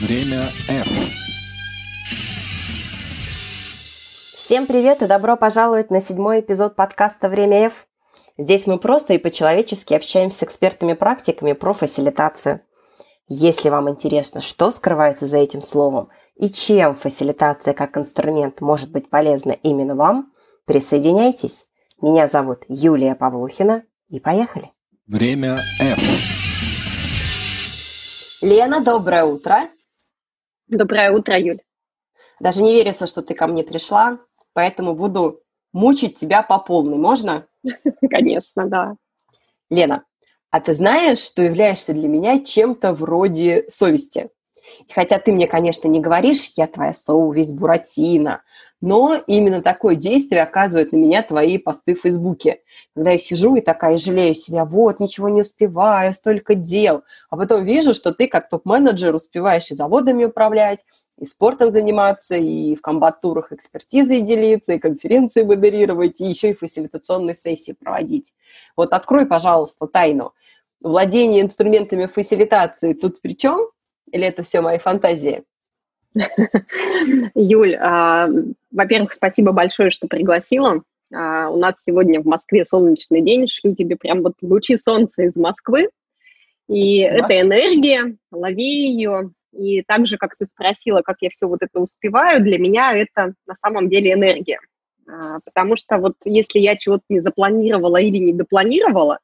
Время F. Всем привет и добро пожаловать на седьмой эпизод подкаста «Время F». Здесь мы просто и по-человечески общаемся с экспертами-практиками про фасилитацию. Если вам интересно, что скрывается за этим словом и чем фасилитация как инструмент может быть полезна именно вам, присоединяйтесь. Меня зовут Юлия Павлухина и поехали. Время F. Лена, доброе утро. Доброе утро, Юль. Даже не верится, что ты ко мне пришла, поэтому буду мучить тебя по полной. Можно? Конечно, да. Лена, а ты знаешь, что являешься для меня чем-то вроде совести? И хотя ты мне, конечно, не говоришь, я твоя совесть, Буратино, но именно такое действие оказывает на меня твои посты в Фейсбуке. Когда я сижу и такая жалею себя, вот, ничего не успеваю, столько дел. А потом вижу, что ты как топ-менеджер успеваешь и заводами управлять, и спортом заниматься, и в комбат-турах экспертизой делиться, и конференции модерировать, и еще и фасилитационные сессии проводить. Вот открой, пожалуйста, тайну. Владение инструментами фасилитации тут при чем? Или это все мои фантазии? Юль, а, во-первых, спасибо большое, что пригласила. А, у нас сегодня в Москве солнечный день, шлю тебе прям вот лучи солнца из Москвы. И спасибо. это энергия, лови ее. И так же, как ты спросила, как я все вот это успеваю, для меня это на самом деле энергия. А, потому что вот если я чего-то не запланировала или не допланировала,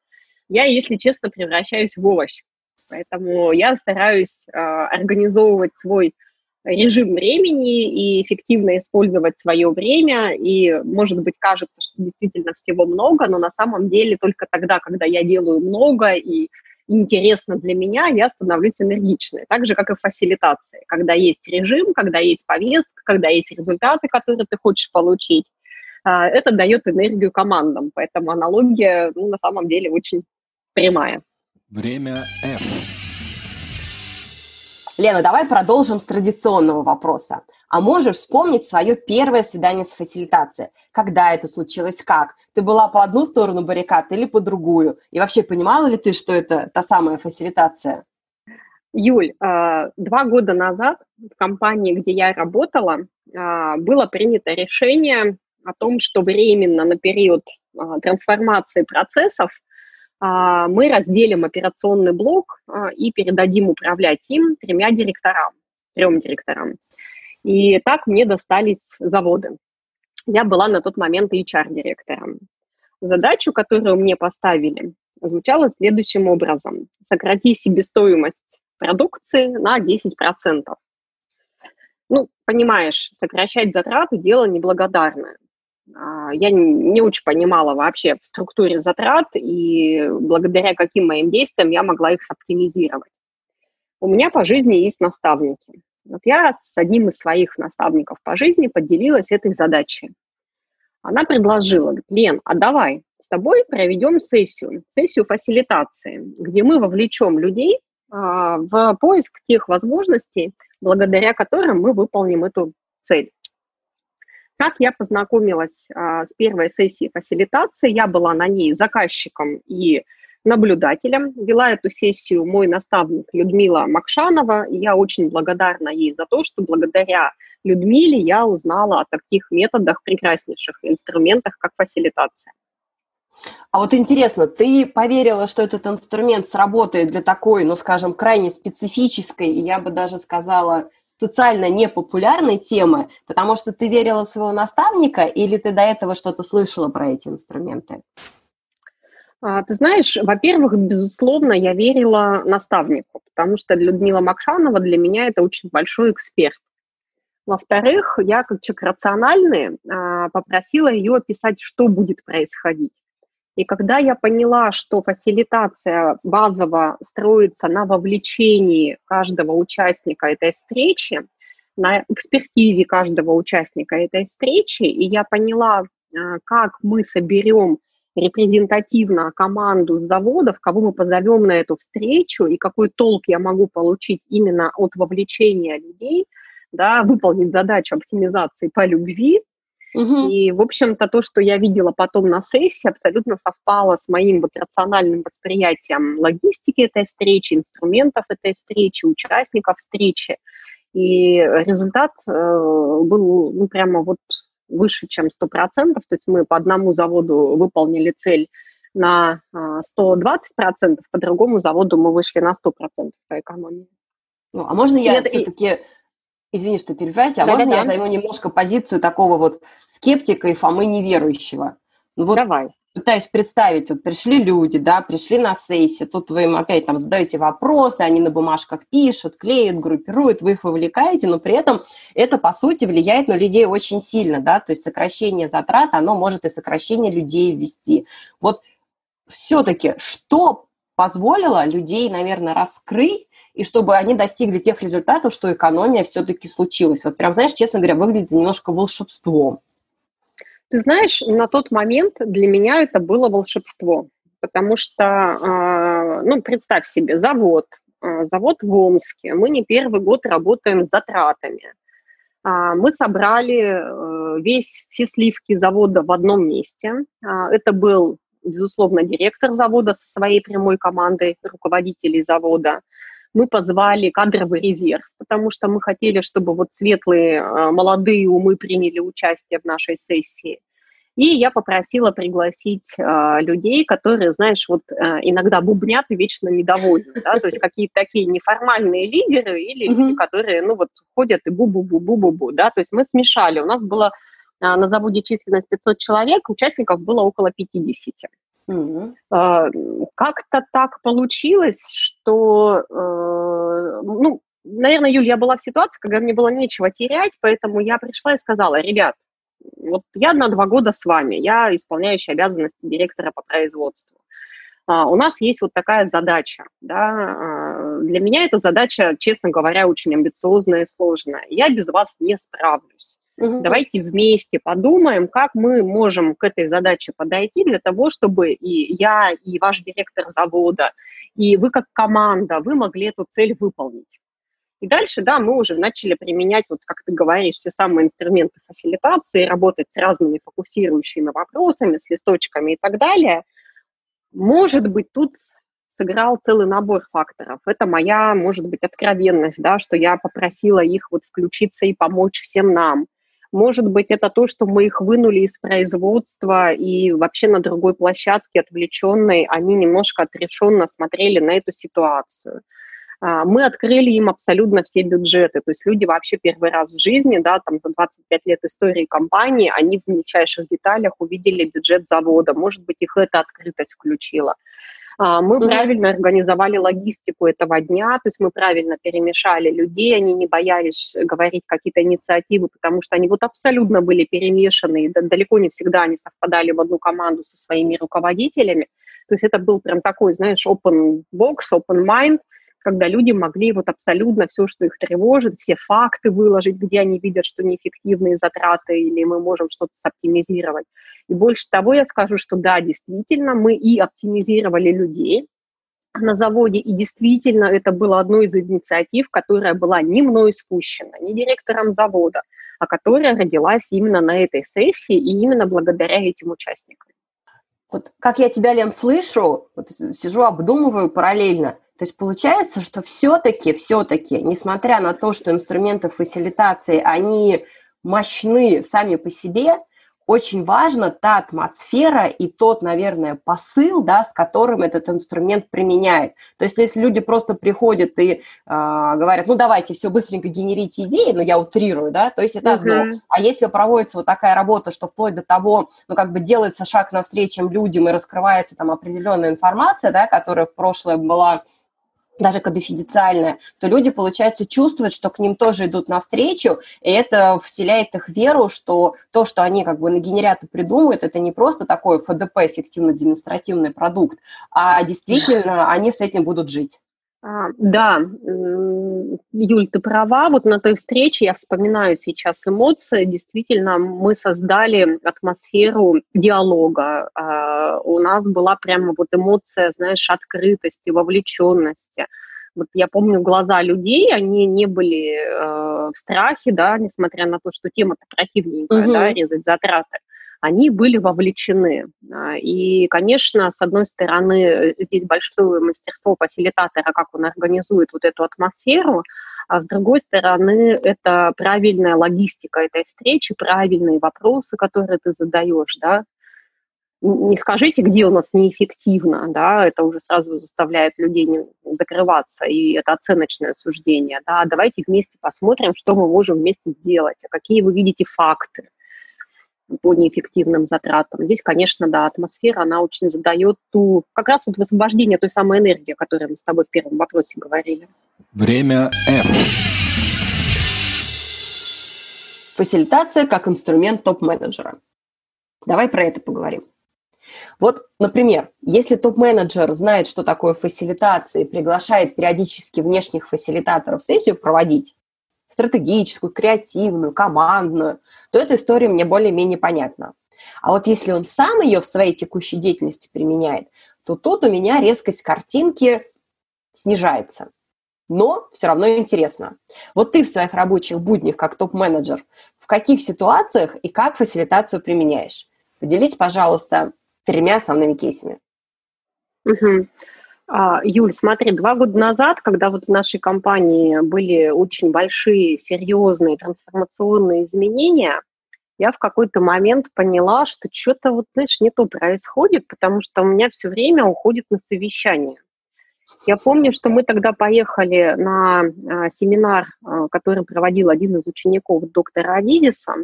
я, если честно, превращаюсь в овощ. Поэтому я стараюсь э, организовывать свой режим времени и эффективно использовать свое время. И, может быть, кажется, что действительно всего много, но на самом деле только тогда, когда я делаю много и интересно для меня, я становлюсь энергичной. Так же, как и в фасилитации. Когда есть режим, когда есть повестка, когда есть результаты, которые ты хочешь получить, а, это дает энергию командам. Поэтому аналогия, ну, на самом деле, очень прямая. Время F. Лена, давай продолжим с традиционного вопроса. А можешь вспомнить свое первое свидание с фасилитацией? Когда это случилось, как? Ты была по одну сторону баррикад или по другую? И вообще понимала ли ты, что это та самая фасилитация? Юль, а, два года назад в компании, где я работала, а, было принято решение о том, что временно на период а, трансформации процессов мы разделим операционный блок а, и передадим управлять им тремя директорам, трем директорам. И так мне достались заводы. Я была на тот момент HR-директором. Задачу, которую мне поставили, звучала следующим образом. Сократи себестоимость продукции на 10%. Ну, понимаешь, сокращать затраты – дело неблагодарное. А, я не очень понимала вообще в структуре затрат и благодаря каким моим действиям я могла их оптимизировать. У меня по жизни есть наставники. Вот я с одним из своих наставников по жизни поделилась этой задачей. Она предложила, Лен, а давай с тобой проведем сессию, сессию фасилитации, где мы вовлечем людей а, в поиск тех возможностей, благодаря которым мы выполним эту цель. Как я познакомилась а, с первой сессией фасилитации, я была на ней заказчиком и наблюдателем. Вела эту сессию мой наставник Людмила Макшанова, и я очень благодарна ей за то, что благодаря Людмиле я узнала о таких методах, прекраснейших инструментах, как фасилитация. А вот интересно, ты поверила, что этот инструмент сработает для такой, ну, скажем, крайне специфической, я бы даже сказала, социально непопулярной темы, потому что ты верила в своего наставника или ты до этого что-то слышала про эти инструменты? А, ты знаешь, во-первых, безусловно, я верила наставнику, потому что Людмила Макшанова для меня это очень большой эксперт. Во-вторых, я как человек рациональный а, попросила ее описать, что будет происходить. И когда я поняла, что фасилитация базово строится на вовлечении каждого участника этой встречи, на экспертизе каждого участника этой встречи, и я поняла, а, как мы соберем репрезентативно команду с заводов, кого мы позовем на эту встречу, и какой толк я могу получить именно от вовлечения людей, да, выполнить задачу оптимизации по любви, Угу. И, в общем-то, то, что я видела потом на сессии, абсолютно совпало с моим вот рациональным восприятием логистики этой встречи, инструментов этой встречи, участников встречи. И результат э, был ну, прямо вот выше, чем 100%. То есть мы по одному заводу выполнили цель на 120%, по другому заводу мы вышли на 100% по экономии. Ну, а можно я все-таки, извини, что перебиваете, а да, можно да, я да. займу немножко позицию такого вот скептика и Фомы неверующего? Ну, вот Давай. Пытаюсь представить, вот пришли люди, да, пришли на сессию, тут вы им опять там задаете вопросы, они на бумажках пишут, клеят, группируют, вы их вовлекаете, но при этом это, по сути, влияет на людей очень сильно, да, то есть сокращение затрат, оно может и сокращение людей ввести. Вот все-таки что позволило людей, наверное, раскрыть и чтобы они достигли тех результатов, что экономия все-таки случилась. Вот прям, знаешь, честно говоря, выглядит немножко волшебством. Ты знаешь, на тот момент для меня это было волшебство, потому что, а, ну, представь себе, завод, а, завод в Омске, мы не первый год работаем с затратами. А, мы собрали э, весь, все сливки завода в одном месте. Это был, безусловно, директор завода со своей прямой командой руководителей завода – мы позвали кадровый резерв, потому что мы хотели, чтобы вот светлые а, молодые умы приняли участие в нашей сессии. И я попросила пригласить э, людей, которые, знаешь, вот э, иногда бубнят и вечно недовольны, да, то есть какие-то такие неформальные лидеры или люди, которые, ну вот, ходят и бу-бу-бу-бу-бу-бу, да, то есть мы смешали. У нас было э, на заводе численность 500 человек, участников было около 50. Mm-hmm. Как-то так получилось, что, э, ну, наверное, Юль, я была в ситуации, когда мне было нечего терять, поэтому я пришла и сказала, ребят, вот я на два года с вами, я исполняющая обязанности директора по производству. А, у нас есть вот такая задача, да, а, для меня эта задача, честно говоря, очень амбициозная и сложная. Я без вас не справлюсь. Угу. Давайте вместе подумаем, как мы можем к этой задаче подойти для того, чтобы и я, и ваш директор завода, и вы как команда, вы могли эту цель выполнить. И дальше, да, мы уже начали применять, вот как ты говоришь, все самые инструменты фасилитации, работать с разными фокусирующими вопросами, с листочками и так далее. Может быть, тут сыграл целый набор факторов. Это моя, может быть, откровенность, да, что я попросила их вот включиться и помочь всем нам. Может быть, это то, что мы их вынули из производства и вообще на другой площадке отвлеченной, они немножко отрешенно смотрели на эту ситуацию. А, мы открыли им абсолютно все бюджеты, то есть люди вообще первый раз в жизни, да, там за 25 лет истории компании, они в мельчайших деталях увидели бюджет завода, может быть, их эта открытость включила. А, мы mm-hmm. правильно организовали логистику этого дня, то есть мы правильно перемешали людей, они не боялись говорить какие-то инициативы, потому что они вот абсолютно были перемешаны, и далеко не всегда они совпадали в одну команду со своими руководителями. То есть это был прям такой, знаешь, open box, open mind – когда люди могли вот абсолютно все, что их тревожит, все факты выложить, где они видят, что неэффективные затраты или мы можем что-то соптимизировать. И больше того, я скажу, что да, действительно, мы и оптимизировали людей, на заводе, и действительно это было одной из инициатив, которая была не мной спущена, не директором завода, а которая родилась именно на этой сессии и именно благодаря этим участникам. Вот как я тебя, Лен, слышу, вот сижу, обдумываю параллельно – то есть получается, что все-таки, все-таки, несмотря на то, что инструменты фасилитации, они мощны сами по себе, очень важна та атмосфера и тот, наверное, посыл, да, с которым этот инструмент применяет. То есть если люди просто приходят и э, говорят, ну давайте все быстренько генерите идеи, но я утрирую, да, то есть это uh-huh. одно. А если проводится вот такая работа, что вплоть до того, ну как бы делается шаг навстречу людям и раскрывается там определенная информация, да, которая в прошлое была даже кодифиденциальная, то люди, получается, чувствуют, что к ним тоже идут навстречу, и это вселяет их веру, что то, что они как бы нагенерят и придумают, это не просто такой ФДП, эффективно-демонстративный продукт, а действительно они с этим будут жить. А, да, Юль, ты права. Вот на той встрече я вспоминаю сейчас эмоции. Действительно, мы создали атмосферу диалога. А, у нас была прямо вот эмоция, знаешь, открытости, вовлеченности. Вот я помню глаза людей, они не были э, в страхе, да, несмотря на то, что тема-то противненькая, угу. да, резать затраты они были вовлечены. А, и, конечно, с одной стороны, здесь большое мастерство фасилитатора, как он организует вот эту атмосферу, а с другой стороны, это правильная логистика этой встречи, правильные вопросы, которые ты задаешь, да, не скажите, где у нас неэффективно, да, это уже сразу заставляет людей не закрываться, и это оценочное суждение, да, давайте вместе посмотрим, что мы можем вместе сделать, а какие вы видите факты по неэффективным затратам. Здесь, конечно, да, атмосфера, она очень задает ту, как раз вот высвобождение той самой энергии, о которой мы с тобой в первом вопросе говорили. Время F. Фасилитация как инструмент топ-менеджера. Давай про это поговорим. Вот, например, если топ-менеджер знает, что такое фасилитация, и приглашает периодически внешних фасилитаторов сессию проводить, стратегическую, креативную, командную, то эта история мне более-менее понятна. А вот если он сам ее в своей текущей деятельности применяет, то тут у меня резкость картинки снижается. Но все равно интересно. Вот ты в своих рабочих буднях как топ-менеджер в каких ситуациях и как фасилитацию применяешь? Поделись, пожалуйста, тремя основными кейсами. Угу. А, Юль, смотри, два года назад, когда вот в нашей компании были очень большие, серьезные трансформационные изменения, я в какой-то момент поняла, что что-то вот, знаешь, не то происходит, потому что у меня все время уходит на совещание. Я помню, что мы тогда поехали на а, семинар, а, который проводил один из учеников доктора Адизиса,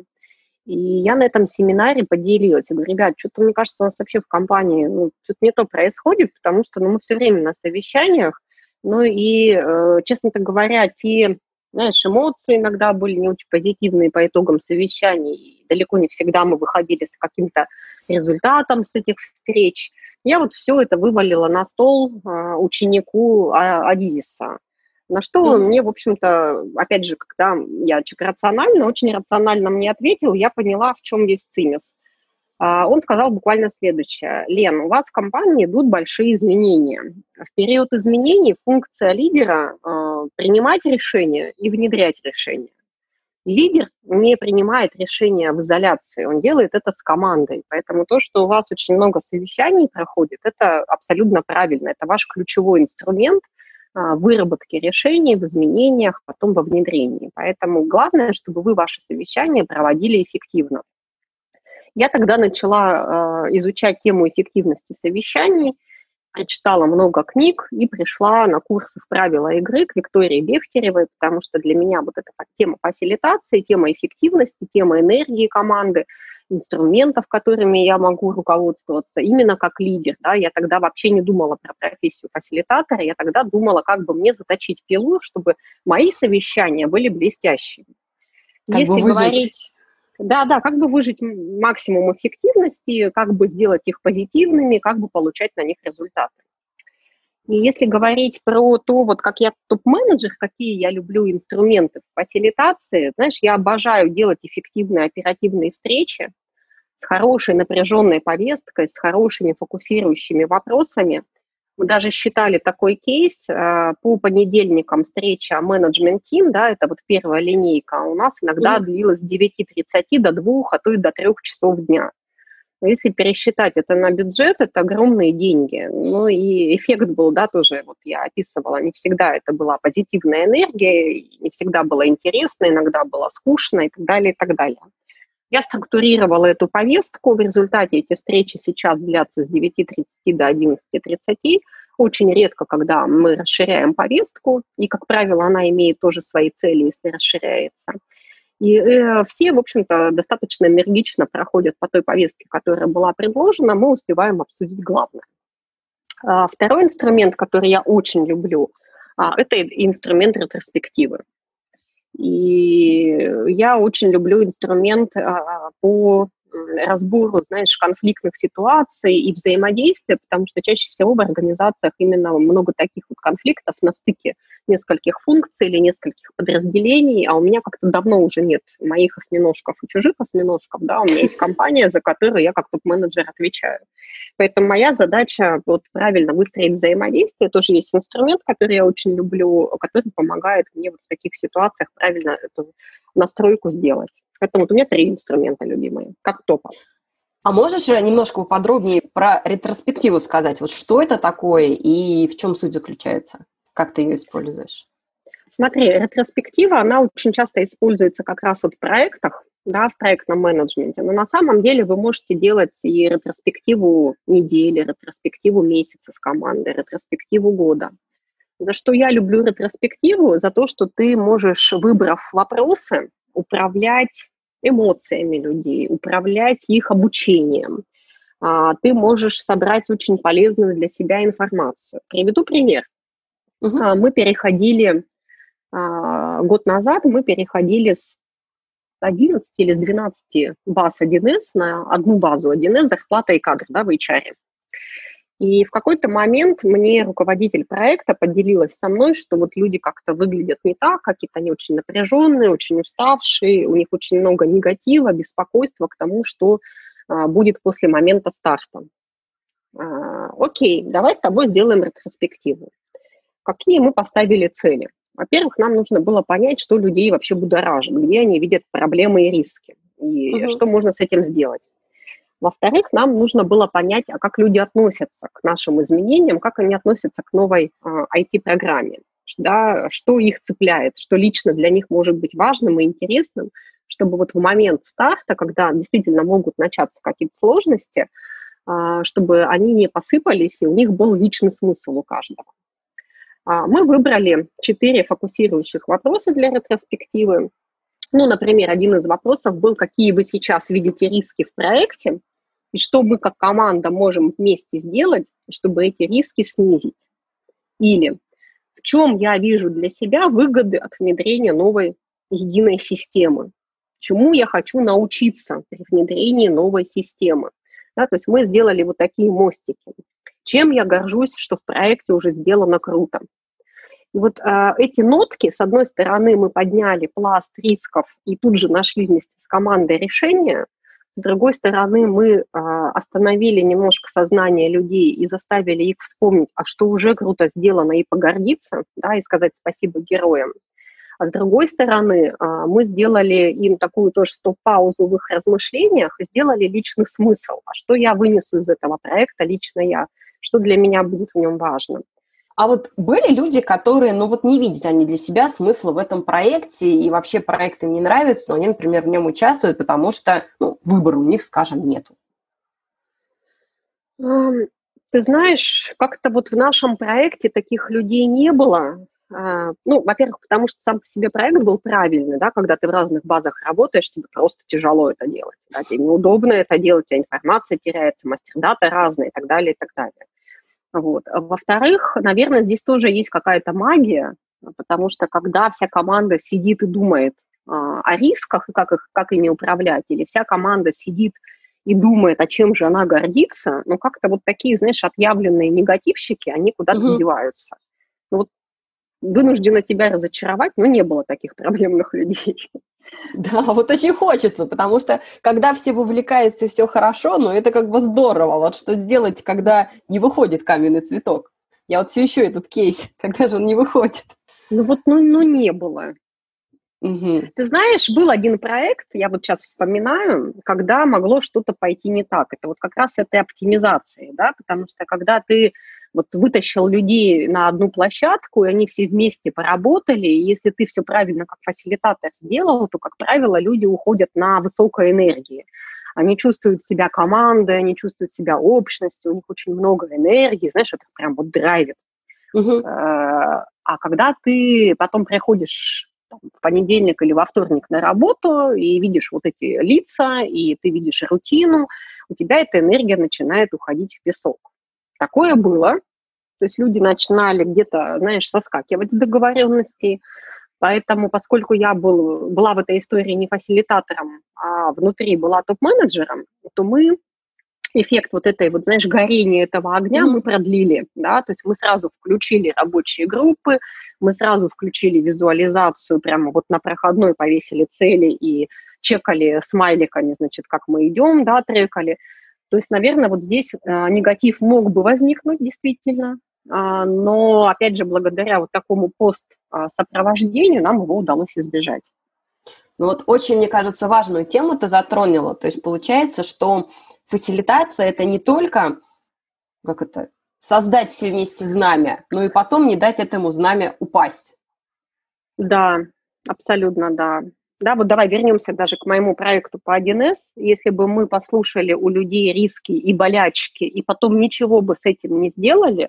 и я на этом семинаре поделилась. Я говорю, ребят, что-то, мне кажется, у нас вообще в компании ну, что-то не то происходит, потому что ну, мы все время на совещаниях, ну и, э, честно говоря, те, знаешь, эмоции иногда были не очень позитивные по итогам совещаний. Далеко не всегда мы выходили с каким-то результатом с этих встреч. Я вот все это вывалила на стол э, ученику а, Адизиса. На что он мне, в общем-то, опять же, когда я человек рационально, очень рационально мне ответил, я поняла, в чем есть цимис. А, он сказал буквально следующее. Лен, у вас в компании идут большие изменения. В период изменений функция лидера э, принимать решения и внедрять решения. Лидер не принимает решения в изоляции, он делает это с командой. Поэтому то, что у вас очень много совещаний проходит, это абсолютно правильно. Это ваш ключевой инструмент – а, выработке решений, в изменениях, потом во внедрении. Поэтому главное, чтобы вы ваши совещания проводили эффективно. Я тогда начала э, изучать тему эффективности совещаний, прочитала много книг и пришла на курсы в правила игры к Виктории Бехтеревой, потому что для меня вот эта тема фасилитации, тема эффективности, тема энергии команды – инструментов, которыми я могу руководствоваться, именно как лидер. Да? Я тогда вообще не думала про профессию фасилитатора, я тогда думала, как бы мне заточить пилу, чтобы мои совещания были блестящими. Как Если бы говорить... Да, да, как бы выжить максимум эффективности, как бы сделать их позитивными, как бы получать на них результаты. И если говорить про то, вот как я топ-менеджер, какие я люблю инструменты в фасилитации, знаешь, я обожаю делать эффективные оперативные встречи, с хорошей напряженной повесткой, с хорошими фокусирующими вопросами. Мы даже считали такой кейс э, по понедельникам встреча менеджмент тим, да, это вот первая линейка, у нас иногда mm-hmm. длилась с 9.30 до 2, а то и до 3 часов дня. Но если пересчитать это на бюджет, это огромные деньги. Ну и эффект был, да, тоже, вот я описывала, не всегда это была позитивная энергия, не всегда было интересно, иногда было скучно и так далее, и так далее. Я структурировала эту повестку. В результате эти встречи сейчас длятся с 9.30 до 11.30. Очень редко, когда мы расширяем повестку, и, как правило, она имеет тоже свои цели, если расширяется. И э, все, в общем-то, достаточно энергично проходят по той повестке, которая была предложена, мы успеваем обсудить главное. А, второй инструмент, который я очень люблю, а, это инструмент ретроспективы. И я очень люблю инструмент а, по разбору, знаешь, конфликтных ситуаций и взаимодействия, потому что чаще всего в организациях именно много таких вот конфликтов на стыке нескольких функций или нескольких подразделений, а у меня как-то давно уже нет моих осьминожков и чужих осьминожков, да, у меня есть компания, за которую я как топ-менеджер отвечаю. Поэтому моя задача вот правильно выстроить взаимодействие. Тоже есть инструмент, который я очень люблю, который помогает мне вот в таких ситуациях правильно эту настройку сделать. Поэтому вот у меня три инструмента любимые, как топа. А можешь немножко поподробнее про ретроспективу сказать? Вот что это такое и в чем суть заключается? Как ты ее используешь? Смотри, ретроспектива, она очень часто используется как раз вот в проектах, да, в проектном менеджменте. Но на самом деле вы можете делать и ретроспективу недели, ретроспективу месяца с командой, ретроспективу года. За что я люблю ретроспективу? За то, что ты можешь, выбрав вопросы, управлять эмоциями людей, управлять их обучением. А, ты можешь собрать очень полезную для себя информацию. Приведу пример. Угу. Мы переходили, а, год назад мы переходили с 11 или с 12 баз 1С на одну базу 1С, зарплата и кадр да, в HR. И в какой-то момент мне руководитель проекта поделилась со мной, что вот люди как-то выглядят не так, какие-то они очень напряженные, очень уставшие, у них очень много негатива, беспокойства к тому, что а, будет после момента старта. А, окей, давай с тобой сделаем ретроспективу. Какие мы поставили цели? Во-первых, нам нужно было понять, что людей вообще будоражит, где они видят проблемы и риски, и угу. что можно с этим сделать. Во-вторых, нам нужно было понять, а как люди относятся к нашим изменениям, как они относятся к новой э, IT-программе, да, что их цепляет, что лично для них может быть важным и интересным, чтобы вот в момент старта, когда действительно могут начаться какие-то сложности, э, чтобы они не посыпались, и у них был личный смысл у каждого. А, мы выбрали четыре фокусирующих вопроса для ретроспективы. Ну, например, один из вопросов был, какие вы сейчас видите риски в проекте, и что мы как команда можем вместе сделать, чтобы эти риски снизить. Или в чем я вижу для себя выгоды от внедрения новой единой системы. Чему я хочу научиться при внедрении новой системы. Да, то есть мы сделали вот такие мостики. Чем я горжусь, что в проекте уже сделано круто. И вот э, эти нотки, с одной стороны, мы подняли пласт рисков и тут же нашли вместе с командой решения – с другой стороны, мы а, остановили немножко сознание людей и заставили их вспомнить, а что уже круто сделано, и погордиться, да, и сказать спасибо героям. А с другой стороны, а, мы сделали им такую тоже стоп-паузу в их размышлениях и сделали личный смысл. А что я вынесу из этого проекта лично я? Что для меня будет в нем важно? А вот были люди, которые, ну вот не видят они для себя смысла в этом проекте, и вообще проект им не нравится, но они, например, в нем участвуют, потому что ну, выбора у них, скажем, нету. Ты знаешь, как-то вот в нашем проекте таких людей не было. А, ну, во-первых, потому что сам по себе проект был правильный, да, когда ты в разных базах работаешь, тебе просто тяжело это делать, да, тебе неудобно это делать, у тебя информация теряется, мастер-дата разные и так далее, и так далее. Вот. А во-вторых, наверное, здесь тоже есть какая-то магия, потому что когда вся команда сидит и думает а, о рисках и как, их, как ими управлять, или вся команда сидит и думает, о чем же она гордится, ну как-то вот такие, знаешь, отъявленные негативщики, они куда-то угу. деваются. Ну, вот вынуждена тебя разочаровать, но не было таких проблемных людей. Да, вот очень хочется, потому что когда все вовлекаются и все хорошо, но ну, это как бы здорово. Вот что сделать, когда не выходит каменный цветок? Я вот все еще этот кейс, когда же он не выходит? Ну вот, ну, ну не было. Угу. Ты знаешь, был один проект, я вот сейчас вспоминаю, когда могло что-то пойти не так. Это вот как раз этой оптимизации, да, потому что когда ты вот вытащил людей на одну площадку, и они все вместе поработали, и если ты все правильно как фасилитатор сделал, то, как правило, люди уходят на высокой энергии. Они чувствуют себя командой, они чувствуют себя общностью, у них очень много энергии, знаешь, это прям вот драйвит. Угу. А когда ты потом приходишь в понедельник или во вторник на работу и видишь вот эти лица, и ты видишь рутину, у тебя эта энергия начинает уходить в песок. Такое было. То есть люди начинали где-то, знаешь, соскакивать с договоренностей. Поэтому, поскольку я был, была в этой истории не фасилитатором, а внутри была топ-менеджером, то мы эффект вот этой, вот, знаешь, горения этого огня мы продлили, да, то есть мы сразу включили рабочие группы, мы сразу включили визуализацию, прямо вот на проходной повесили цели и чекали смайликами, значит, как мы идем, да, трекали. То есть, наверное, вот здесь э, негатив мог бы возникнуть действительно, э, но, опять же, благодаря вот такому пост-сопровождению нам его удалось избежать. Ну вот очень, мне кажется, важную тему ты затронула. То есть получается, что фасилитация – это не только, как это, создать все вместе знамя, но и потом не дать этому знамя упасть. Да, абсолютно да. Да, вот давай вернемся даже к моему проекту по 1С. Если бы мы послушали у людей риски и болячки, и потом ничего бы с этим не сделали,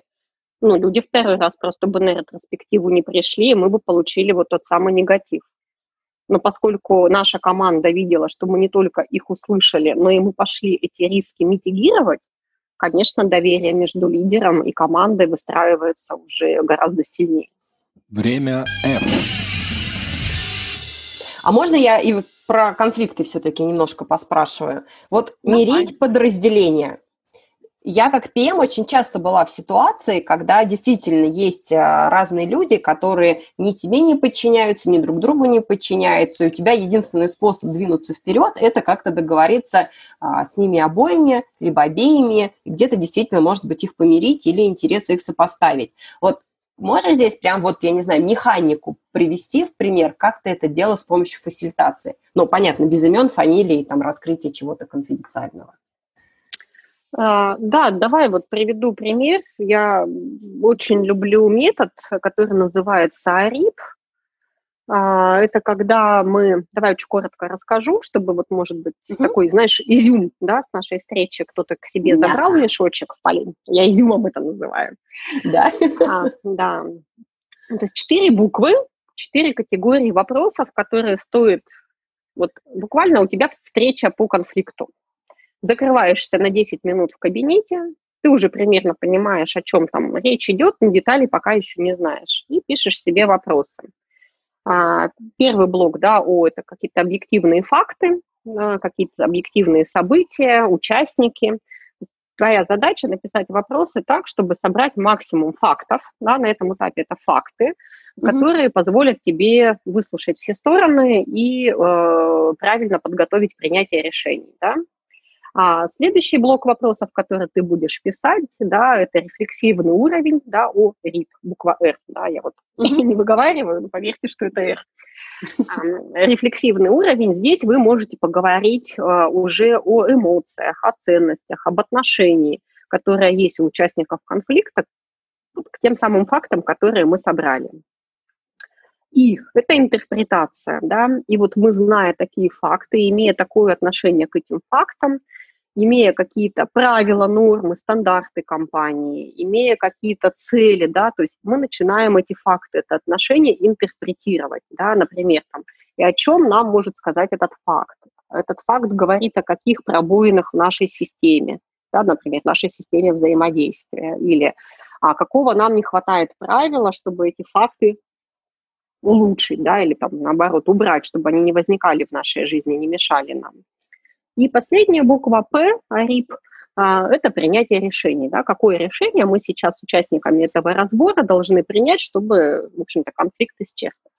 ну, люди второй раз просто бы на ретроспективу не пришли, и мы бы получили вот тот самый негатив. Но поскольку наша команда видела, что мы не только их услышали, но и мы пошли эти риски митигировать, конечно, доверие между лидером и командой выстраивается уже гораздо сильнее. Время F. А можно я и про конфликты все-таки немножко поспрашиваю? Вот Давай. мирить подразделения. Я как ПМ очень часто была в ситуации, когда действительно есть а, разные люди, которые ни тебе не подчиняются, ни друг другу не подчиняются, и у тебя единственный способ двинуться вперед – это как-то договориться а, с ними обоими, либо обеими, где-то действительно, может быть, их помирить или интересы их сопоставить. Вот Можешь здесь прям вот, я не знаю, механику привести в пример, как ты это делал с помощью фасилитации? Ну, понятно, без имен, фамилии, там, раскрытия чего-то конфиденциального. А, да, давай вот приведу пример. Я очень люблю метод, который называется АРИП. А, это когда мы, давай очень коротко расскажу, чтобы вот, может быть, угу. такой, знаешь, изюм, да, с нашей встречи кто-то к себе Мясо. забрал мешочек в поле. Я изюмом это называю. Да. А, да. То есть четыре буквы, четыре категории вопросов, которые стоят, вот буквально у тебя встреча по конфликту. Закрываешься на 10 минут в кабинете, ты уже примерно понимаешь, о чем там речь идет, но деталей пока еще не знаешь, и пишешь себе вопросы. А, первый блок, да, о, это какие-то объективные факты, какие-то объективные события, участники. Твоя задача написать вопросы так, чтобы собрать максимум фактов, да, на этом этапе это факты, mm-hmm. которые позволят тебе выслушать все стороны и э, правильно подготовить принятие решений, да. А следующий блок вопросов, который ты будешь писать, да, это рефлексивный уровень, да, о РИП, буква Р, да, я вот не выговариваю, но поверьте, что это Р. Рефлексивный уровень, здесь вы можете поговорить а, уже о эмоциях, о ценностях, об отношении, которое есть у участников конфликта, к тем самым фактам, которые мы собрали. Их, это интерпретация, да, и вот мы, зная такие факты, имея такое отношение к этим фактам, имея какие-то правила, нормы, стандарты компании, имея какие-то цели, да, то есть мы начинаем эти факты, это отношение интерпретировать, да, например, там, и о чем нам может сказать этот факт. Этот факт говорит о каких пробоинах в нашей системе, да, например, в нашей системе взаимодействия, или а какого нам не хватает правила, чтобы эти факты улучшить, да, или там наоборот убрать, чтобы они не возникали в нашей жизни, не мешали нам. И последняя буква П, АРИП, а, это принятие решений. Да? Какое решение мы сейчас участниками этого разбора должны принять, чтобы, в общем-то, конфликт исчерпать.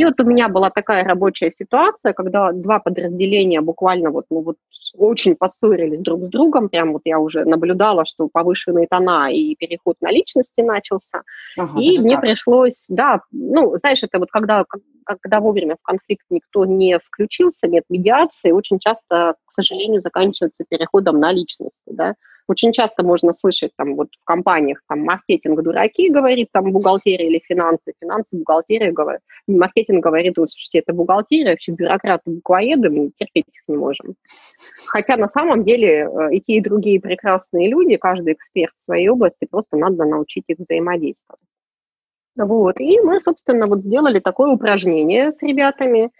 И вот у меня была такая рабочая ситуация, когда два подразделения буквально вот, ну, вот очень поссорились друг с другом, прям вот я уже наблюдала, что повышенные тона и переход на личности начался, ага, и мне так. пришлось, да, ну, знаешь, это вот когда, когда вовремя в конфликт никто не включился, нет медиации, очень часто, к сожалению, заканчивается переходом на личности, да, очень часто можно слышать там вот в компаниях там маркетинг дураки говорит, там бухгалтерия или финансы, финансы, бухгалтерия говорит, маркетинг говорит, вот, слушайте, это бухгалтерия, вообще бюрократы, буквоеды, мы терпеть их не можем. Хотя на самом деле э, и те, и другие прекрасные люди, каждый эксперт в своей области, просто надо научить их взаимодействовать. Вот. И мы, собственно, вот сделали такое упражнение с ребятами.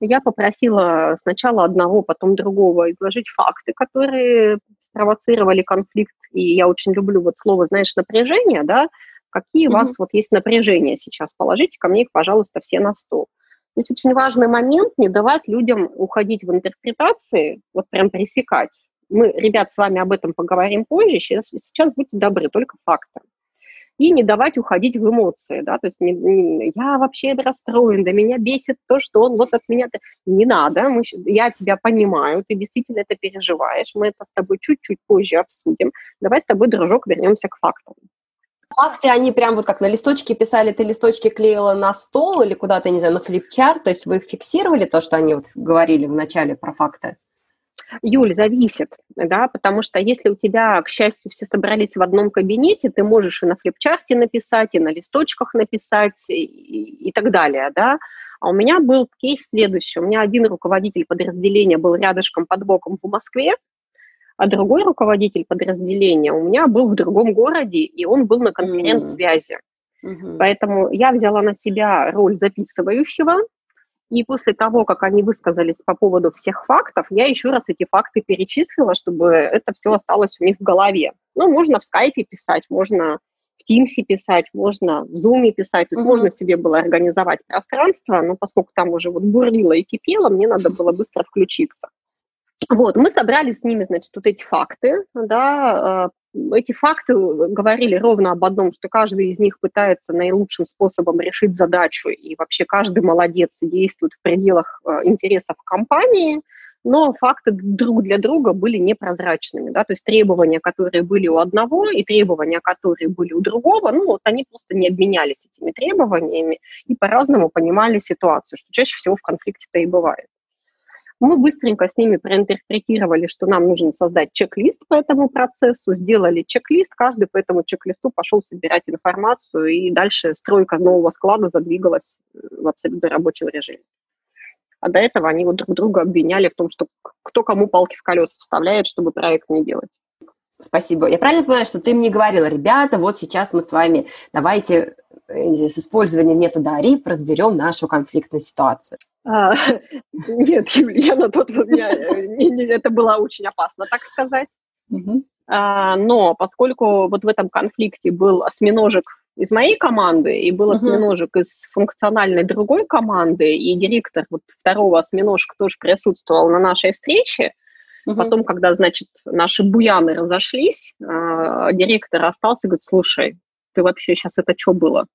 Я попросила сначала одного, потом другого изложить факты, которые спровоцировали конфликт. И я очень люблю вот слово, знаешь, напряжение, да, какие mm-hmm. у вас вот есть напряжения сейчас, положите ко мне их, пожалуйста, все на стол. Здесь очень важный момент не давать людям уходить в интерпретации, вот прям пресекать. Мы, ребят, с вами об этом поговорим позже, сейчас, сейчас будьте добры, только факты и не давать уходить в эмоции, да, то есть не, не, я вообще расстроен, да меня бесит то, что он вот от меня, не надо, мы, я тебя понимаю, ты действительно это переживаешь, мы это с тобой чуть-чуть позже обсудим, давай с тобой, дружок, вернемся к фактам. Факты, они прям вот как на листочке писали, ты листочки клеила на стол или куда-то, не знаю, на флипчарт, то есть вы их фиксировали, то, что они вот говорили в начале про факты? Юль, зависит, да, потому что если у тебя, к счастью, все собрались в одном кабинете, ты можешь и на флипчарте написать, и на листочках написать, и, и так далее, да. А у меня был кейс следующий. У меня один руководитель подразделения был рядышком под боком в Москве, а другой руководитель подразделения у меня был в другом городе, и он был на конференц-связи. Mm-hmm. Поэтому я взяла на себя роль записывающего, и после того, как они высказались по поводу всех фактов, я еще раз эти факты перечислила, чтобы это все осталось у них в голове. Ну, можно в скайпе писать, можно в Teams писать, можно в Zoom писать, то есть mm-hmm. можно себе было организовать пространство, но поскольку там уже вот бурлило и кипело, мне надо было быстро включиться. Вот, мы собрали с ними, значит, вот эти факты, да, э, эти факты говорили ровно об одном, что каждый из них пытается наилучшим способом решить задачу, и вообще каждый молодец и действует в пределах э, интересов компании, но факты друг для друга были непрозрачными, да, то есть требования, которые были у одного, и требования, которые были у другого, ну, вот они просто не обменялись этими требованиями и по-разному понимали ситуацию, что чаще всего в конфликте-то и бывает. Мы быстренько с ними проинтерпретировали, что нам нужно создать чек-лист по этому процессу, сделали чек-лист, каждый по этому чек-листу пошел собирать информацию, и дальше стройка нового склада задвигалась э, в абсолютно рабочем режиме. А до этого они вот друг друга обвиняли в том, что кто кому палки в колеса вставляет, чтобы проект не делать. Спасибо. Я правильно понимаю, что ты мне говорила, ребята, вот сейчас мы с вами давайте с использованием метода АРИП разберем нашу конфликтную ситуацию. А, нет, Юлия, на тот момент это было очень опасно, так сказать. А, но поскольку вот в этом конфликте был осьминожек из моей команды, и был осьминожек из функциональной другой команды, и директор вот второго осьминожка тоже присутствовал на нашей встрече, Потом, когда, значит, наши буяны разошлись, а, директор остался и говорит, слушай, ты вообще сейчас это что было?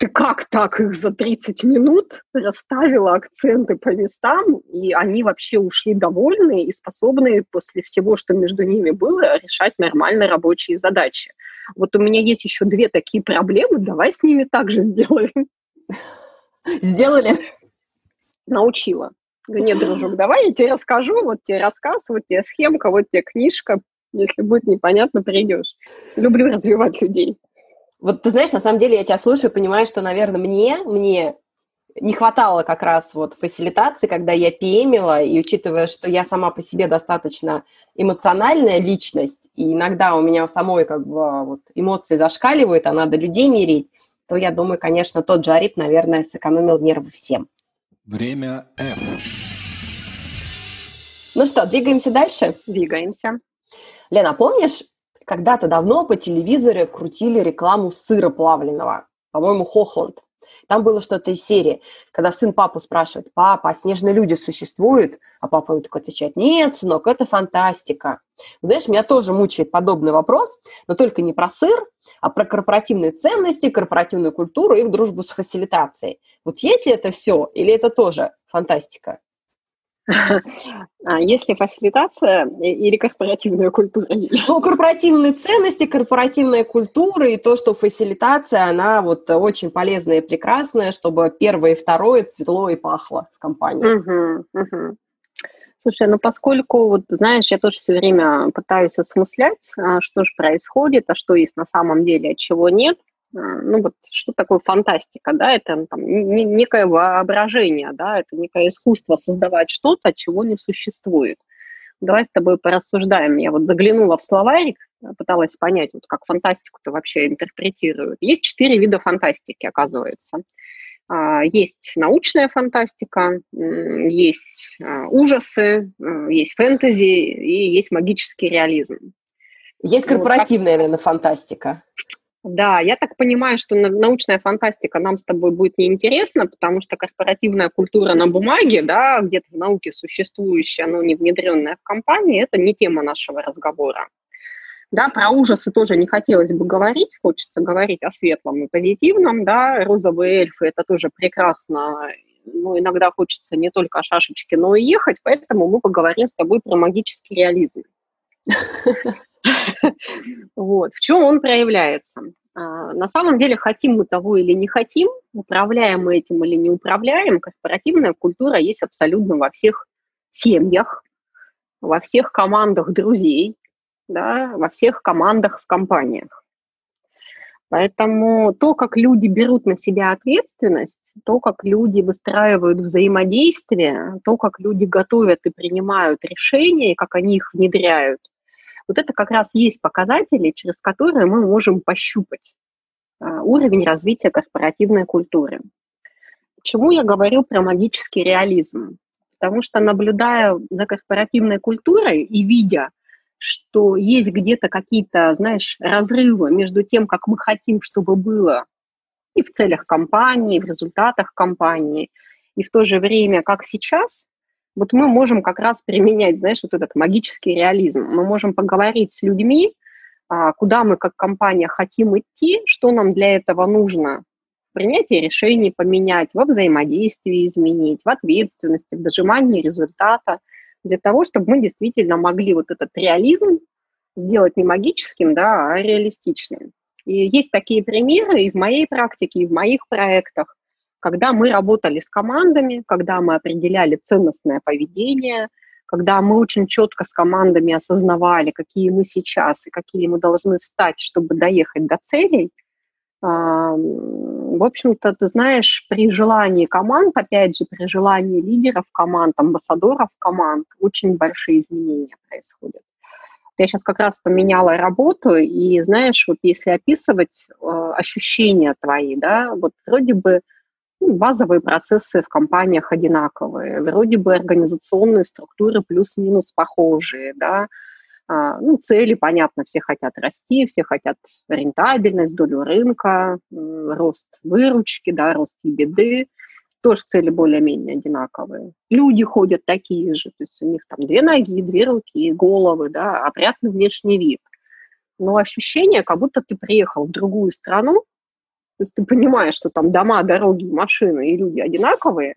Ты как так их за 30 минут расставила акценты по местам, и они вообще ушли довольные и способные после всего, что между ними было, решать нормально рабочие задачи. Вот у меня есть еще две такие проблемы, давай с ними также сделаем. Сделали? Научила. Нет, дружок, давай я тебе расскажу, вот тебе рассказ, вот тебе схемка, вот тебе книжка, если будет непонятно, придешь. Люблю развивать людей. Вот ты знаешь, на самом деле я тебя слушаю, понимаю, что, наверное, мне, мне не хватало как раз вот фасилитации, когда я пемила, и учитывая, что я сама по себе достаточно эмоциональная личность, и иногда у меня самой как бы вот эмоции зашкаливают, а надо людей мерить, то я думаю, конечно, тот Джарип, наверное, сэкономил нервы всем. Время F. Ну что, двигаемся дальше? Двигаемся. Лена, помнишь, когда-то давно по телевизору крутили рекламу сыра плавленного, по-моему, Хохланд. Там было что-то из серии, когда сын папу спрашивает, папа, а снежные люди существуют? А папа ему такой отвечает, нет, сынок, это фантастика. Знаешь, меня тоже мучает подобный вопрос, но только не про сыр, а про корпоративные ценности, корпоративную культуру и дружбу с фасилитацией. Вот есть ли это все или это тоже фантастика? А если фасилитация или корпоративная культура? Ну, корпоративные ценности, корпоративная культура и то, что фасилитация, она вот очень полезная и прекрасная, чтобы первое и второе цветло и пахло в компании. Угу, угу. Слушай, ну поскольку, вот знаешь, я тоже все время пытаюсь осмыслять, а, что же происходит, а что есть на самом деле, а чего нет, ну вот что такое фантастика, да, это там, не, некое воображение, да, это некое искусство создавать что-то, чего не существует. Давай с тобой порассуждаем. Я вот заглянула в словарик, пыталась понять, вот как фантастику-то вообще интерпретируют. Есть четыре вида фантастики, оказывается. А, есть научная фантастика, есть а, ужасы, есть фэнтези и есть магический реализм. Есть корпоративная, вот как... наверное, фантастика. Да, я так понимаю, что научная фантастика нам с тобой будет неинтересна, потому что корпоративная культура на бумаге, да, где-то в науке существующая, но не внедренная в компании, это не тема нашего разговора. Да, про ужасы тоже не хотелось бы говорить, хочется говорить о светлом и позитивном, да, розовые эльфы – это тоже прекрасно, но иногда хочется не только о шашечке, но и ехать, поэтому мы поговорим с тобой про магический реализм. Вот. В чем он проявляется? А, на самом деле, хотим мы того или не хотим, управляем мы этим или не управляем, корпоративная культура есть абсолютно во всех семьях, во всех командах друзей, да, во всех командах в компаниях. Поэтому то, как люди берут на себя ответственность, то, как люди выстраивают взаимодействие, то, как люди готовят и принимают решения, и как они их внедряют, вот это как раз есть показатели, через которые мы можем пощупать а, уровень развития корпоративной культуры. Почему я говорю про магический реализм? Потому что, наблюдая за корпоративной культурой и видя, что есть где-то какие-то, знаешь, разрывы между тем, как мы хотим, чтобы было и в целях компании, и в результатах компании, и в то же время, как сейчас, вот мы можем как раз применять, знаешь, вот этот магический реализм. Мы можем поговорить с людьми, а, куда мы как компания хотим идти, что нам для этого нужно, принятие решений поменять, во взаимодействии изменить, в ответственности, в дожимании результата – для того, чтобы мы действительно могли вот этот реализм сделать не магическим, да, а реалистичным. И есть такие примеры и в моей практике, и в моих проектах, когда мы работали с командами, когда мы определяли ценностное поведение, когда мы очень четко с командами осознавали, какие мы сейчас и какие мы должны стать, чтобы доехать до целей – в общем-то, ты знаешь, при желании команд, опять же, при желании лидеров команд, амбассадоров команд, очень большие изменения происходят. Я сейчас как раз поменяла работу, и знаешь, вот если описывать э, ощущения твои, да, вот вроде бы базовые процессы в компаниях одинаковые, вроде бы организационные структуры плюс-минус похожие, да, а, ну, цели, понятно, все хотят расти, все хотят рентабельность, долю рынка, рост выручки, да, рост беды. Тоже цели более-менее одинаковые. Люди ходят такие же, то есть у них там две ноги, две руки, головы, да, опрятный внешний вид. Но ощущение, как будто ты приехал в другую страну, то есть ты понимаешь, что там дома, дороги, машины и люди одинаковые,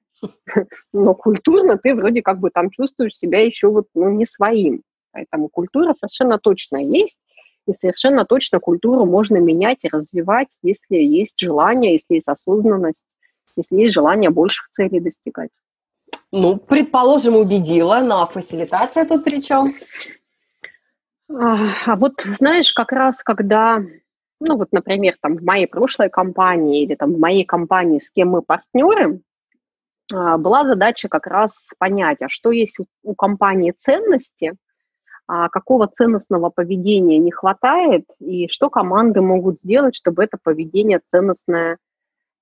но культурно ты вроде как бы там чувствуешь себя еще вот ну, не своим. Поэтому культура совершенно точно есть, и совершенно точно культуру можно менять и развивать, если есть желание, если есть осознанность, если есть желание больших целей достигать. Ну, предположим, убедила, но а фасилитация тут при чем? А, а вот знаешь, как раз когда, ну вот, например, там в моей прошлой компании или там в моей компании, с кем мы партнеры, а, была задача как раз понять, а что есть у, у компании ценности, а какого ценностного поведения не хватает и что команды могут сделать, чтобы это поведение ценностное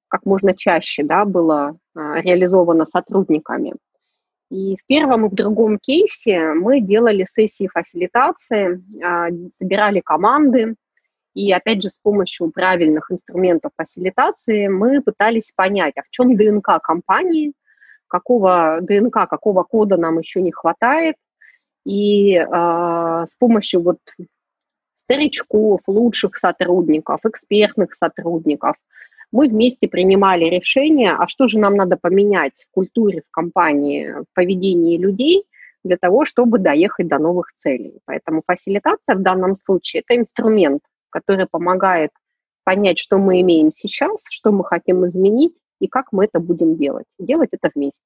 как можно чаще да, было а, реализовано сотрудниками. И в первом и в другом кейсе мы делали сессии фасилитации, а, собирали команды, и опять же с помощью правильных инструментов фасилитации мы пытались понять, а в чем ДНК компании, какого ДНК, какого кода нам еще не хватает, и э, с помощью вот старичков, лучших сотрудников, экспертных сотрудников мы вместе принимали решение, а что же нам надо поменять в культуре, в компании, в поведении людей для того, чтобы доехать до новых целей. Поэтому фасилитация в данном случае – это инструмент, который помогает понять, что мы имеем сейчас, что мы хотим изменить и как мы это будем делать. Делать это вместе.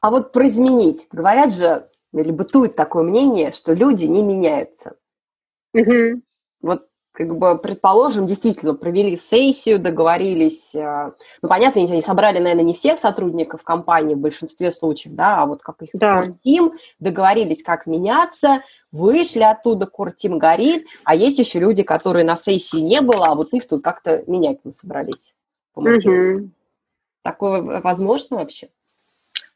А вот про изменить. Говорят же, или бытует такое мнение, что люди не меняются. Угу. Вот как бы, предположим, действительно провели сессию, договорились, э, ну, понятно, они собрали, наверное, не всех сотрудников компании в большинстве случаев, да, а вот как их да. куртим, договорились, как меняться, вышли оттуда, куртим горит, а есть еще люди, которые на сессии не было, а вот их тут как-то менять не собрались. Угу. Такое возможно вообще?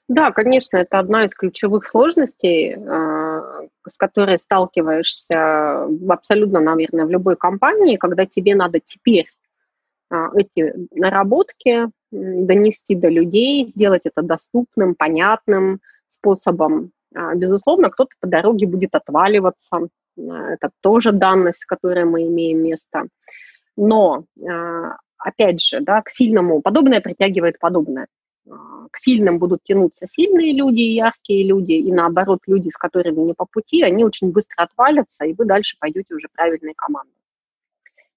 Да, конечно, это одна из ключевых сложностей, а, с которой сталкиваешься абсолютно, наверное, в любой компании, когда тебе надо теперь а, эти наработки донести до людей, сделать это доступным, понятным способом. А, безусловно, кто-то по дороге будет отваливаться, это тоже данность, с которой мы имеем место. Но, опять же, да, к сильному подобное притягивает подобное. А, к сильным будут тянуться сильные люди, яркие люди, и наоборот, люди, с которыми не по пути, они очень быстро отвалятся, и вы дальше пойдете уже правильной командой.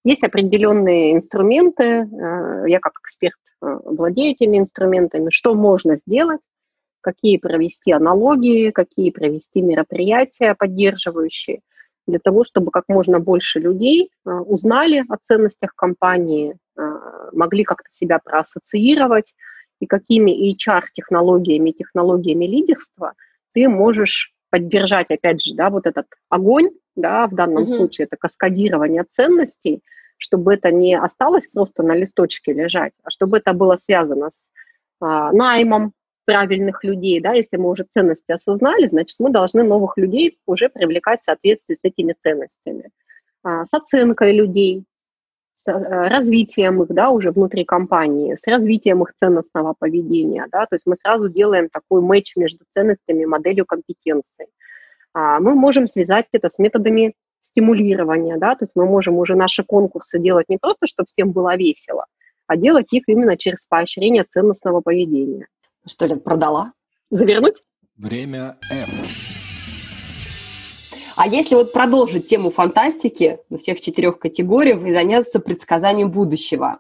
Есть определенные инструменты, э, я как эксперт э, владею этими инструментами, что можно сделать, какие провести аналогии, какие провести мероприятия поддерживающие, для того, чтобы как можно больше людей узнали о ценностях компании, могли как-то себя проассоциировать, и какими HR-технологиями, технологиями лидерства ты можешь поддержать, опять же, да, вот этот огонь, да, в данном mm-hmm. случае это каскадирование ценностей, чтобы это не осталось просто на листочке лежать, а чтобы это было связано с а, наймом правильных людей, да, если мы уже ценности осознали, значит, мы должны новых людей уже привлекать в соответствии с этими ценностями, а, с оценкой людей, с э, развитием их, да, уже внутри компании, с развитием их ценностного поведения, да, то есть мы сразу делаем такой матч между ценностями и моделью компетенций. А, мы можем связать это с методами стимулирования, да, то есть мы можем уже наши конкурсы делать не просто, чтобы всем было весело, а делать их именно через поощрение ценностного поведения. Что ли, продала? Завернуть? Время F. А если вот продолжить тему фантастики на всех четырех категориях и заняться предсказанием будущего,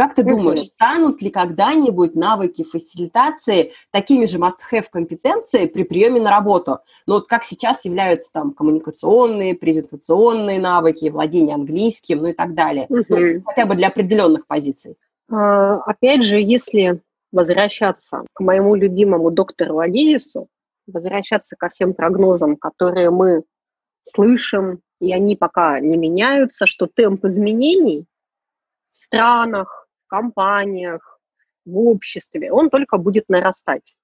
как ты думаешь, станут ли когда-нибудь навыки фасилитации такими же must-have компетенции при приеме на работу? Ну вот как сейчас являются там коммуникационные, презентационные навыки, владение английским, ну и так далее. Угу. Ну, хотя бы для определенных позиций. А, опять же, если возвращаться к моему любимому доктору Адизису, возвращаться ко всем прогнозам, которые мы слышим, и они пока не меняются, что темп изменений в странах, в компаниях, в обществе, он только будет нарастать.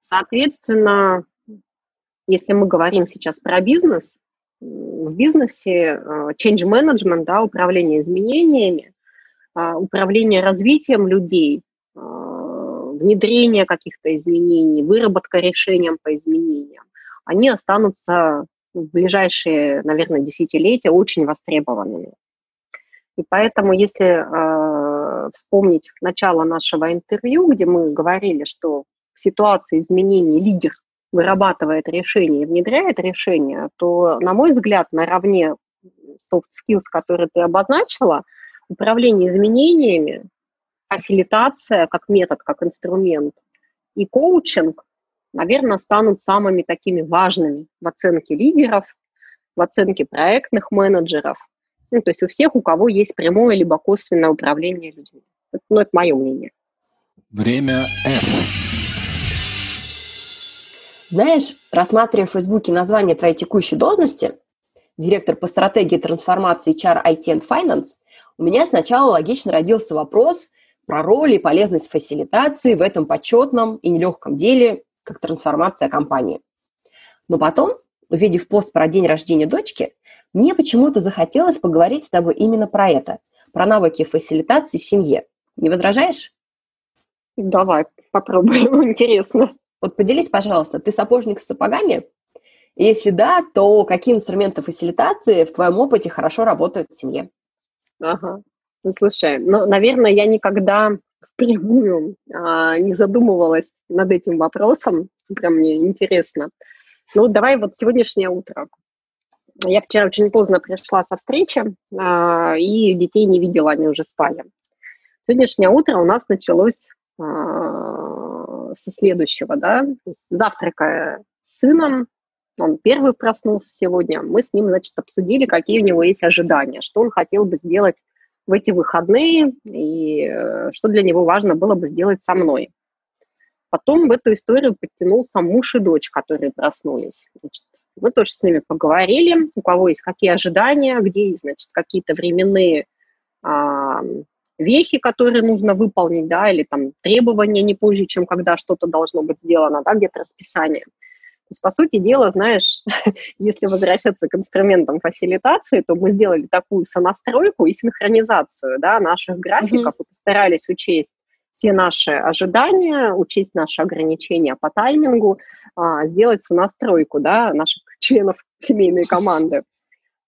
Соответственно, если мы говорим сейчас про бизнес, в бизнесе э, change management, да, управление изменениями, э, управление развитием людей, э, внедрение каких-то изменений, выработка решением по изменениям, они останутся в ближайшие, наверное, десятилетия очень востребованными. И поэтому, если э, вспомнить начало нашего интервью, где мы говорили, что в ситуации изменений лидер вырабатывает решение и внедряет решение, то, на мой взгляд, наравне soft skills, которые ты обозначила, управление изменениями, фасилитация как метод, как инструмент и коучинг наверное, станут самыми такими важными в оценке лидеров, в оценке проектных менеджеров, ну, то есть у всех, у кого есть прямое либо косвенное управление людьми. Это, ну, это мое мнение. Время F. Знаешь, рассматривая в Фейсбуке название твоей текущей должности, директор по стратегии трансформации HR, IT and Finance, у меня сначала логично родился вопрос про роль и полезность фасилитации в этом почетном и нелегком деле как трансформация компании. Но потом, увидев пост про день рождения дочки, мне почему-то захотелось поговорить с тобой именно про это, про навыки фасилитации в семье. Не возражаешь? Давай, попробуем, интересно. Вот поделись, пожалуйста, ты сапожник с сапогами? если да, то какие инструменты фасилитации в твоем опыте хорошо работают в семье? Ага, ну, слушай, ну, наверное, я никогда впрямую а, не задумывалась над этим вопросом. Прям мне интересно. Ну, давай вот сегодняшнее утро. Я вчера очень поздно пришла со встречи, а, и детей не видела, они уже спали. Сегодняшнее утро у нас началось а, со следующего, да, завтракая с сыном, он первый проснулся сегодня, мы с ним, значит, обсудили, какие у него есть ожидания, что он хотел бы сделать в эти выходные и э, что для него важно было бы сделать со мной. Потом в эту историю подтянулся муж и дочь, которые проснулись. Значит, мы тоже с ними поговорили, у кого есть какие ожидания, где есть, значит, какие-то временные а, вехи, которые нужно выполнить, да, или там требования не позже, чем когда что-то должно быть сделано, да, где-то расписание. То есть, по сути дела, знаешь, если возвращаться к инструментам фасилитации, то мы сделали такую сонастройку и синхронизацию да, наших графиков mm-hmm. и постарались учесть все наши ожидания, учесть наши ограничения по таймингу, а, сделать сонастройку да, наших членов семейной команды.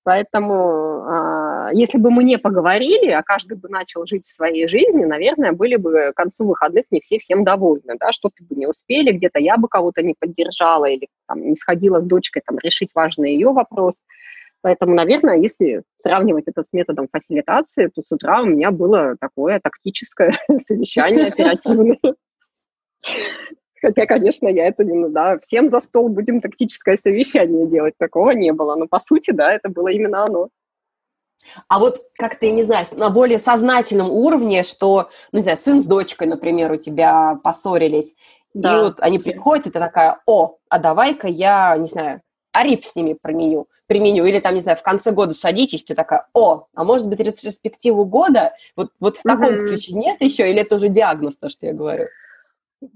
Поэтому, а, если бы мы не поговорили, а каждый бы начал жить в своей жизни, наверное, были бы к концу выходных не все всем довольны, да, что-то бы не успели, где-то я бы кого-то не поддержала или там, не сходила с дочкой там, решить важный ее вопрос. Поэтому, наверное, если сравнивать это с методом фасилитации, то с утра у меня было такое тактическое совещание оперативное. Хотя, конечно, я это не, да, всем за стол будем тактическое совещание делать, такого не было. Но, по сути, да, это было именно оно. А вот как-то, я не знаю, на более сознательном уровне, что, ну, не знаю, сын с дочкой, например, у тебя поссорились, да. и вот они приходят, и ты такая, о, а давай-ка я, не знаю, арип с ними применю, применю, или там, не знаю, в конце года садитесь, ты такая, о, а может быть, ретроспективу года, вот, вот в таком mm-hmm. ключе нет еще, или это уже диагноз, то, что я говорю?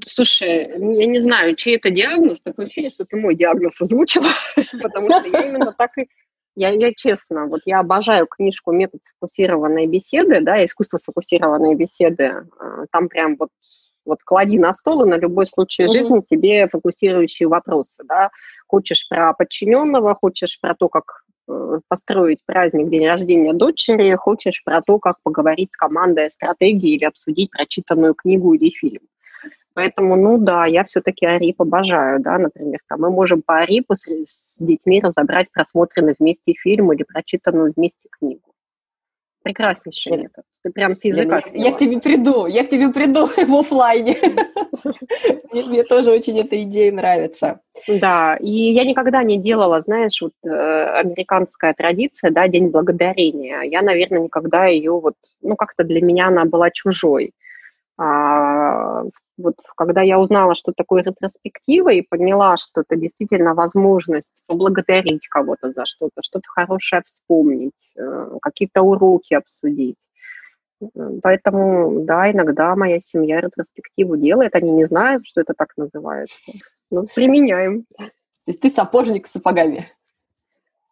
Слушай, я не знаю, чей это диагноз, такое ощущение, что ты мой диагноз озвучила, потому что я именно так и... Я, я честно, вот я обожаю книжку «Метод сфокусированной беседы», да, «Искусство сфокусированной беседы». А, там прям вот, вот клади на стол и на любой случай mm-hmm. жизни тебе фокусирующие вопросы, да. Хочешь про подчиненного, хочешь про то, как э, построить праздник день рождения дочери, хочешь про то, как поговорить с командой о стратегии или обсудить прочитанную книгу или фильм. Поэтому, ну да, я все-таки Арип обожаю, да, например, там мы можем по Арипу с, с детьми разобрать просмотренный вместе фильм или прочитанную вместе книгу. Прекраснейший метод. Ты прям с языка я, я к тебе приду, я к тебе приду в офлайне. Мне тоже очень эта идея нравится. Да, и я никогда не делала, знаешь, вот э, американская традиция, да, День Благодарения. Я, наверное, никогда ее вот, ну, как-то для меня она была чужой. А, вот когда я узнала, что такое ретроспектива, и поняла, что это действительно возможность поблагодарить кого-то за что-то, что-то хорошее вспомнить, э, какие-то уроки обсудить. Поэтому, да, иногда моя семья ретроспективу делает, они не знают, что это так называется. Ну, применяем. То есть ты сапожник с сапогами?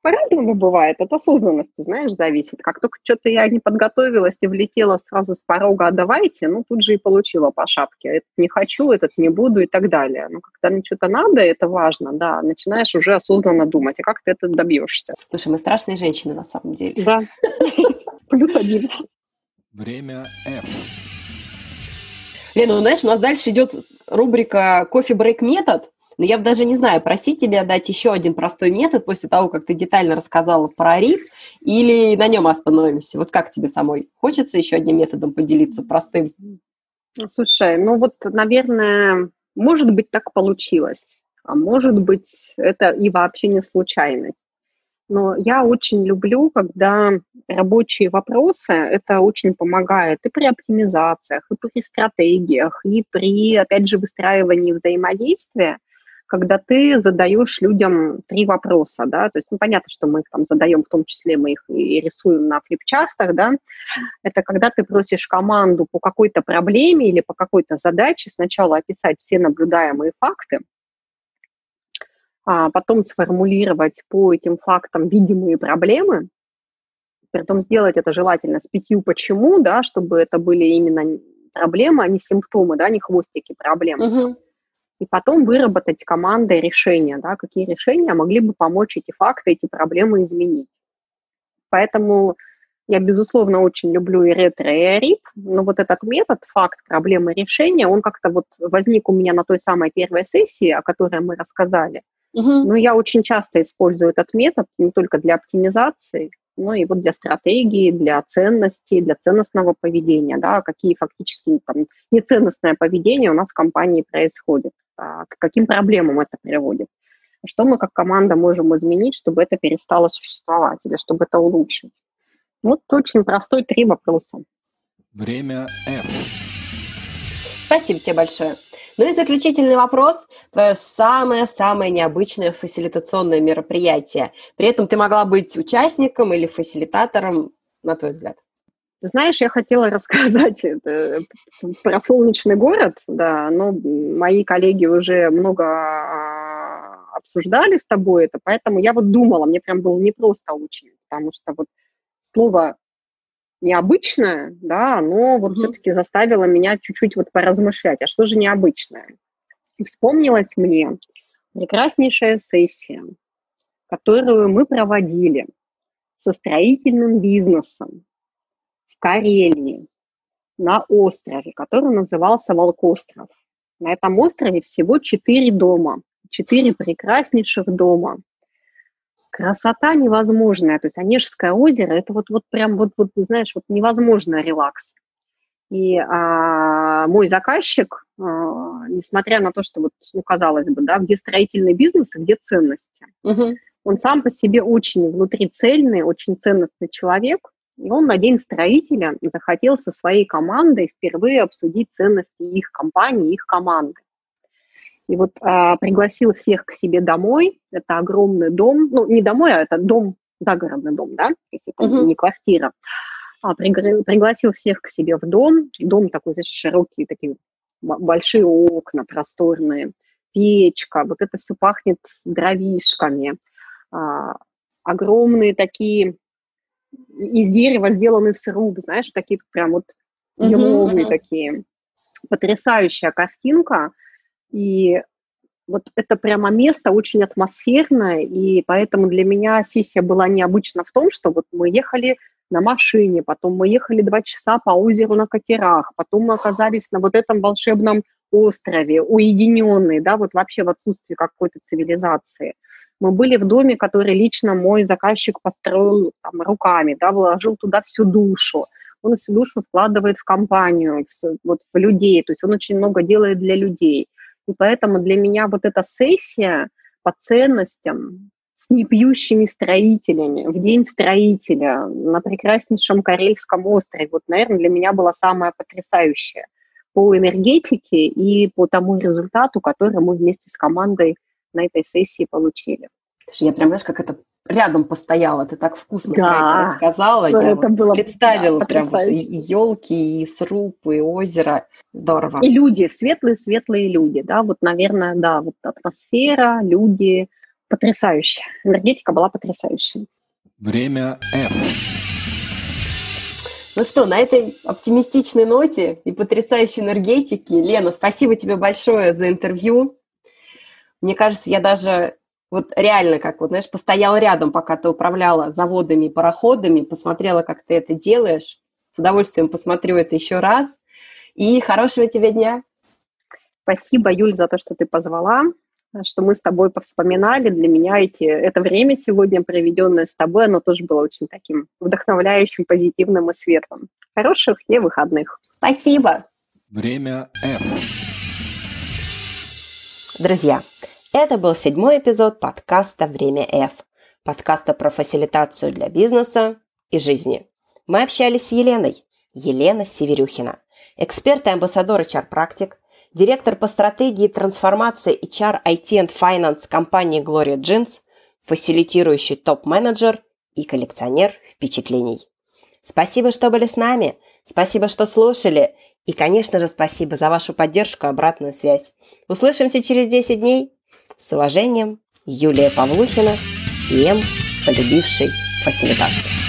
По-разному бывает, от осознанности, знаешь, зависит. Как только что-то я не подготовилась и влетела сразу с порога, а давайте, ну, тут же и получила по шапке. Этот не хочу, этот не буду и так далее. Но когда мне что-то надо, это важно, да, начинаешь уже осознанно думать, а как ты это добьешься. Слушай, мы страшные женщины на самом деле. Да, плюс один. Время F. Лена, ну, знаешь, у нас дальше идет рубрика «Кофе-брейк метод», но я даже не знаю, просить тебя дать еще один простой метод после того, как ты детально рассказала про РИП, или на нем остановимся? Вот как тебе самой? Хочется еще одним методом поделиться, простым? Слушай, ну вот, наверное, может быть, так получилось. А может быть, это и вообще не случайность. Но я очень люблю, когда рабочие вопросы, это очень помогает и при оптимизациях, и при стратегиях, и при, опять же, выстраивании взаимодействия – когда ты задаешь людям три вопроса, да, то есть, ну, понятно, что мы их там задаем, в том числе мы их и рисуем на флипчартах, да, это когда ты просишь команду по какой-то проблеме или по какой-то задаче сначала описать все наблюдаемые факты, а потом сформулировать по этим фактам видимые проблемы, притом сделать это желательно с пятью почему, да, чтобы это были именно проблемы, а не симптомы, да, не хвостики проблем. Uh-huh и потом выработать командой решения, да, какие решения могли бы помочь эти факты, эти проблемы изменить. Поэтому я, безусловно, очень люблю и ретро, и арип, но вот этот метод, факт, проблемы, решения, он как-то вот возник у меня на той самой первой сессии, о которой мы рассказали. Угу. Но я очень часто использую этот метод не только для оптимизации, но и вот для стратегии, для ценностей, для ценностного поведения, да, какие фактически там неценностное поведение у нас в компании происходит. А, к каким проблемам это приводит. Что мы как команда можем изменить, чтобы это перестало существовать или чтобы это улучшить? Вот очень простой три вопроса. Время F. Спасибо тебе большое. Ну и заключительный вопрос. Твое самое-самое необычное фасилитационное мероприятие. При этом ты могла быть участником или фасилитатором, на твой взгляд? Знаешь, я хотела рассказать это, про солнечный город, да, но мои коллеги уже много а, обсуждали с тобой это, поэтому я вот думала, мне прям было непросто очень, потому что вот слово необычное, да, но вот mm-hmm. все-таки заставило меня чуть-чуть вот поразмышлять, а что же необычное? И вспомнилась мне прекраснейшая сессия, которую мы проводили со строительным бизнесом Карелии, на острове, который назывался Волкостров. На этом острове всего четыре дома, четыре прекраснейших дома. Красота невозможная, то есть Онежское озеро, это вот, вот прям вот, вот, знаешь, вот невозможно релакс. И а, мой заказчик, несмотря на то, что вот, ну, казалось бы, да, где строительный бизнес, а где ценности. Угу. Он сам по себе очень внутри цельный, очень ценностный человек, и он на день строителя захотел со своей командой впервые обсудить ценности их компании, их команды. И вот а, пригласил всех к себе домой. Это огромный дом, ну не домой, а это дом, загородный дом, да, то есть это uh-huh. не квартира. А, пригла- пригласил всех к себе в дом. Дом такой, значит, широкий, такие большие окна, просторные, печка. Вот это все пахнет дровишками. А, огромные такие из дерева сделанный сруб, знаешь, такие прям вот еловые uh-huh. такие. Потрясающая картинка. И вот это прямо место очень атмосферное, и поэтому для меня сессия была необычна в том, что вот мы ехали на машине, потом мы ехали два часа по озеру на катерах, потом мы оказались на вот этом волшебном острове, уединенные, да, вот вообще в отсутствии какой-то цивилизации. Мы были в доме, который лично мой заказчик построил там, руками, да, вложил туда всю душу. Он всю душу вкладывает в компанию, в, вот, в людей, то есть он очень много делает для людей. И поэтому для меня вот эта сессия по ценностям с непьющими строителями в день строителя на прекраснейшем Карельском острове, вот, наверное, для меня была самая потрясающая по энергетике и по тому результату, который мы вместе с командой на этой сессии получили. Я прям, знаешь, как это рядом постояла, ты так вкусно да. про это рассказала, я это вот было, представила да, прям вот и елки, и сруб, и озеро, здорово. И люди, светлые-светлые люди, да, вот, наверное, да, вот атмосфера, люди, потрясающая, энергетика была потрясающей. Время F. Ну что, на этой оптимистичной ноте и потрясающей энергетике, Лена, спасибо тебе большое за интервью. Мне кажется, я даже вот реально, как вот, знаешь, постояла рядом, пока ты управляла заводами и пароходами, посмотрела, как ты это делаешь. С удовольствием посмотрю это еще раз. И хорошего тебе дня. Спасибо, Юль, за то, что ты позвала, что мы с тобой повспоминали. Для меня эти, это время сегодня, проведенное с тобой, оно тоже было очень таким вдохновляющим, позитивным и светлым. Хороших дней выходных. Спасибо. Время F. Друзья, это был седьмой эпизод подкаста «Время F», подкаста про фасилитацию для бизнеса и жизни. Мы общались с Еленой, Елена Северюхина, эксперт и амбассадор HR-практик, директор по стратегии трансформации HR IT and Finance компании Gloria Jeans, фасилитирующий топ-менеджер и коллекционер впечатлений. Спасибо, что были с нами, спасибо, что слушали, и, конечно же, спасибо за вашу поддержку и обратную связь. Услышимся через 10 дней. С уважением, Юлия Павлухина, ИМ, полюбивший фасилитацию.